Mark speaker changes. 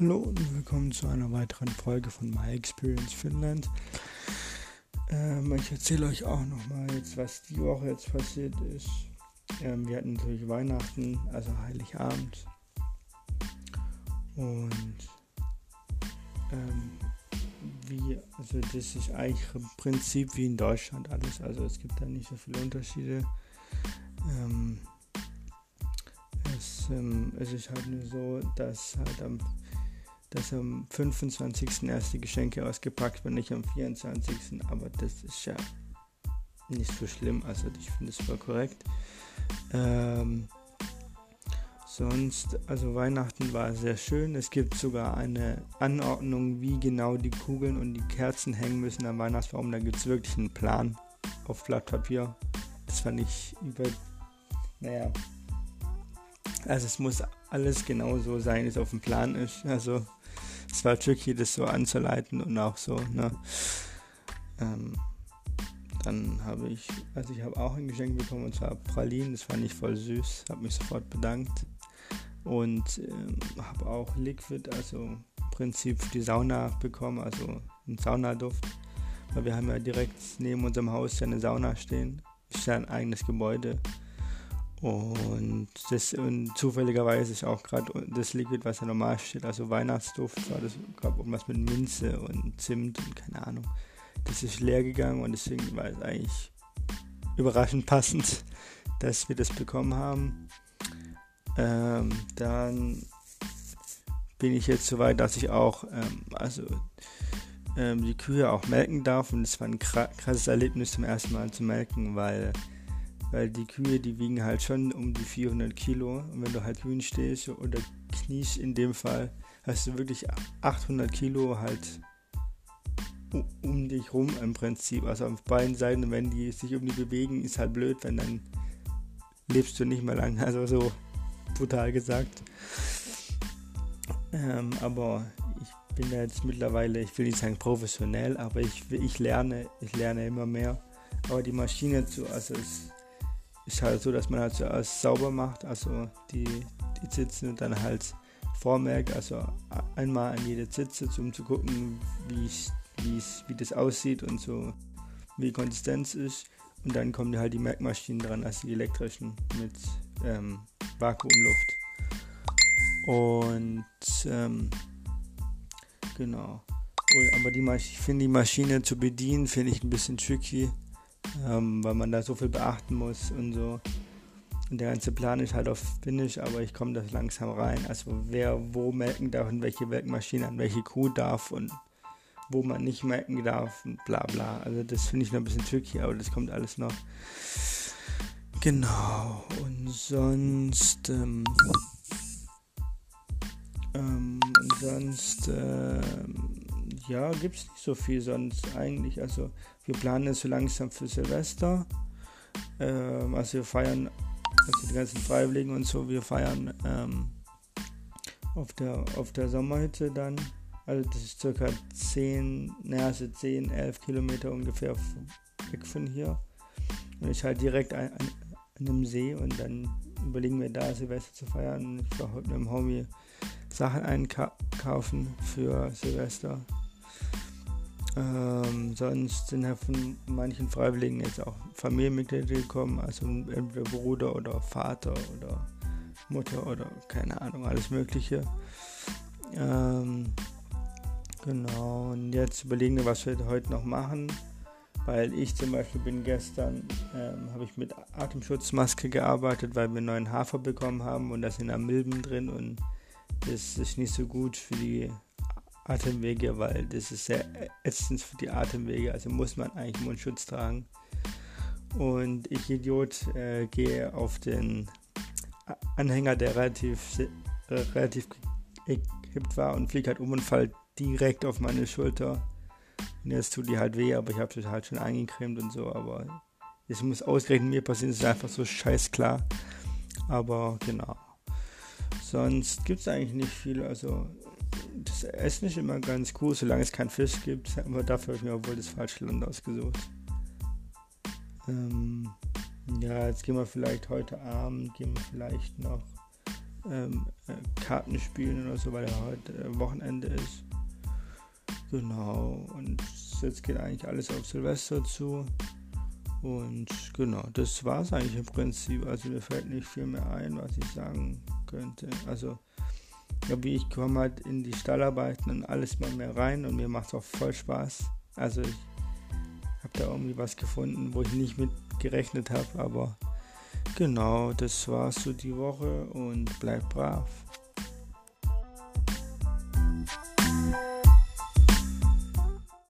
Speaker 1: Hallo und willkommen zu einer weiteren Folge von My Experience Finland. Ähm, ich erzähle euch auch nochmal jetzt, was die Woche jetzt passiert ist. Ähm, wir hatten natürlich Weihnachten, also Heiligabend. Und ähm, wie, also das ist eigentlich im Prinzip wie in Deutschland alles. Also es gibt da nicht so viele Unterschiede. Ähm, es, ähm, es ist halt nur so, dass halt am dass am 25. erst die Geschenke ausgepackt werden, nicht am 24. Aber das ist ja nicht so schlimm. Also ich finde es voll korrekt. Ähm, sonst, also Weihnachten war sehr schön. Es gibt sogar eine Anordnung, wie genau die Kugeln und die Kerzen hängen müssen am Weihnachtsbaum. Da gibt es wirklich einen Plan auf Blatt Papier. Das fand ich über. Naja. Also es muss alles genau so sein, wie es auf dem Plan ist. Also es war tricky, das so anzuleiten und auch so, ne? Ähm, dann habe ich, also ich habe auch ein Geschenk bekommen und zwar Pralinen, das fand ich voll süß, habe mich sofort bedankt. Und ähm, habe auch Liquid, also im Prinzip für die Sauna bekommen, also einen Saunaduft, weil wir haben ja direkt neben unserem Haus ja eine Sauna stehen, ist ja ein eigenes Gebäude und, das, und zufälligerweise ist auch gerade das Liquid, was ja normal steht, also Weihnachtsduft, war das, gab irgendwas mit Minze und Zimt und keine Ahnung. Das ist leer gegangen und deswegen war es eigentlich überraschend passend, dass wir das bekommen haben. Ähm, dann bin ich jetzt so weit, dass ich auch ähm, also ähm, die Kühe auch melken darf und es war ein krasses Erlebnis zum ersten Mal zu melken, weil weil die Kühe, die wiegen halt schon um die 400 Kilo und wenn du halt Kühen stehst oder kniest in dem Fall, hast du wirklich 800 Kilo halt um dich rum im Prinzip, also auf beiden Seiten, wenn die sich um die bewegen, ist halt blöd, wenn dann lebst du nicht mehr lang, also so brutal gesagt. Ähm, aber ich bin da jetzt mittlerweile, ich will nicht sagen professionell, aber ich, ich lerne, ich lerne immer mehr. Aber die Maschine zu, also es ist halt so, dass man halt zuerst sauber macht, also die, die und dann halt vormerkt, also einmal an jede Zitze, um zu gucken, wie, wie das aussieht und so, wie die Konsistenz ist. Und dann kommen halt die Merkmaschinen dran, also die elektrischen mit ähm, Vakuumluft. Und ähm, genau. aber die, ich finde die Maschine zu bedienen, finde ich ein bisschen tricky ähm, weil man da so viel beachten muss und so. Und der ganze Plan ist halt auf Finish, aber ich komme da langsam rein. Also wer wo melken darf und welche Melkmaschine an welche Kuh darf und wo man nicht melken darf und bla bla. Also das finde ich noch ein bisschen tricky, aber das kommt alles noch. Genau. Und sonst ähm, ähm, und sonst ähm, ja, gibt es nicht so viel sonst eigentlich. Also wir planen es so langsam für Silvester. Ähm, also wir feiern, also die ganzen Freiwilligen und so, wir feiern ähm, auf, der, auf der Sommerhütte dann. Also das ist circa 10, naja, also 10, 11 Kilometer ungefähr weg von hier. Und ich halt direkt an, an, an einem See und dann überlegen wir da Silvester zu feiern. Ich war heute mit dem Homie Sachen einkaufen für Silvester. Ähm, sonst sind ja von manchen Freiwilligen jetzt auch Familienmitglieder gekommen, also entweder Bruder oder Vater oder Mutter oder keine Ahnung, alles Mögliche. Ähm, genau, und jetzt überlegen wir, was wir heute noch machen, weil ich zum Beispiel bin gestern, ähm, habe ich mit Atemschutzmaske gearbeitet, weil wir einen neuen Hafer bekommen haben und da sind da Milben drin und das ist nicht so gut für die Atemwege, weil das ist sehr ätzend für die Atemwege, also muss man eigentlich Mundschutz tragen. Und ich Idiot äh, gehe auf den Anhänger, der relativ, äh, relativ gekippt war und fliegt halt um und fällt direkt auf meine Schulter. Und jetzt tut die halt weh, aber ich habe das halt schon eingecremt und so, aber es muss ausgerechnet mir passieren, das ist einfach so scheiß klar. Aber genau. Sonst gibt es eigentlich nicht viel, also das Essen ist immer ganz cool, solange es keinen Fisch gibt. Aber dafür habe ich mir wohl das falsche Land ausgesucht. Ähm, ja, jetzt gehen wir vielleicht heute Abend, gehen wir vielleicht noch ähm, äh, Karten spielen oder so, weil ja heute äh, Wochenende ist. Genau, und jetzt geht eigentlich alles auf Silvester zu. Und genau, das war es eigentlich im Prinzip. Also mir fällt nicht viel mehr ein, was ich sagen könnte. Also ja, wie ich komme halt in die Stallarbeiten und alles mal mehr rein und mir macht es auch voll Spaß. Also ich habe da irgendwie was gefunden, wo ich nicht mit gerechnet habe, aber genau, das war's so die Woche und bleibt brav.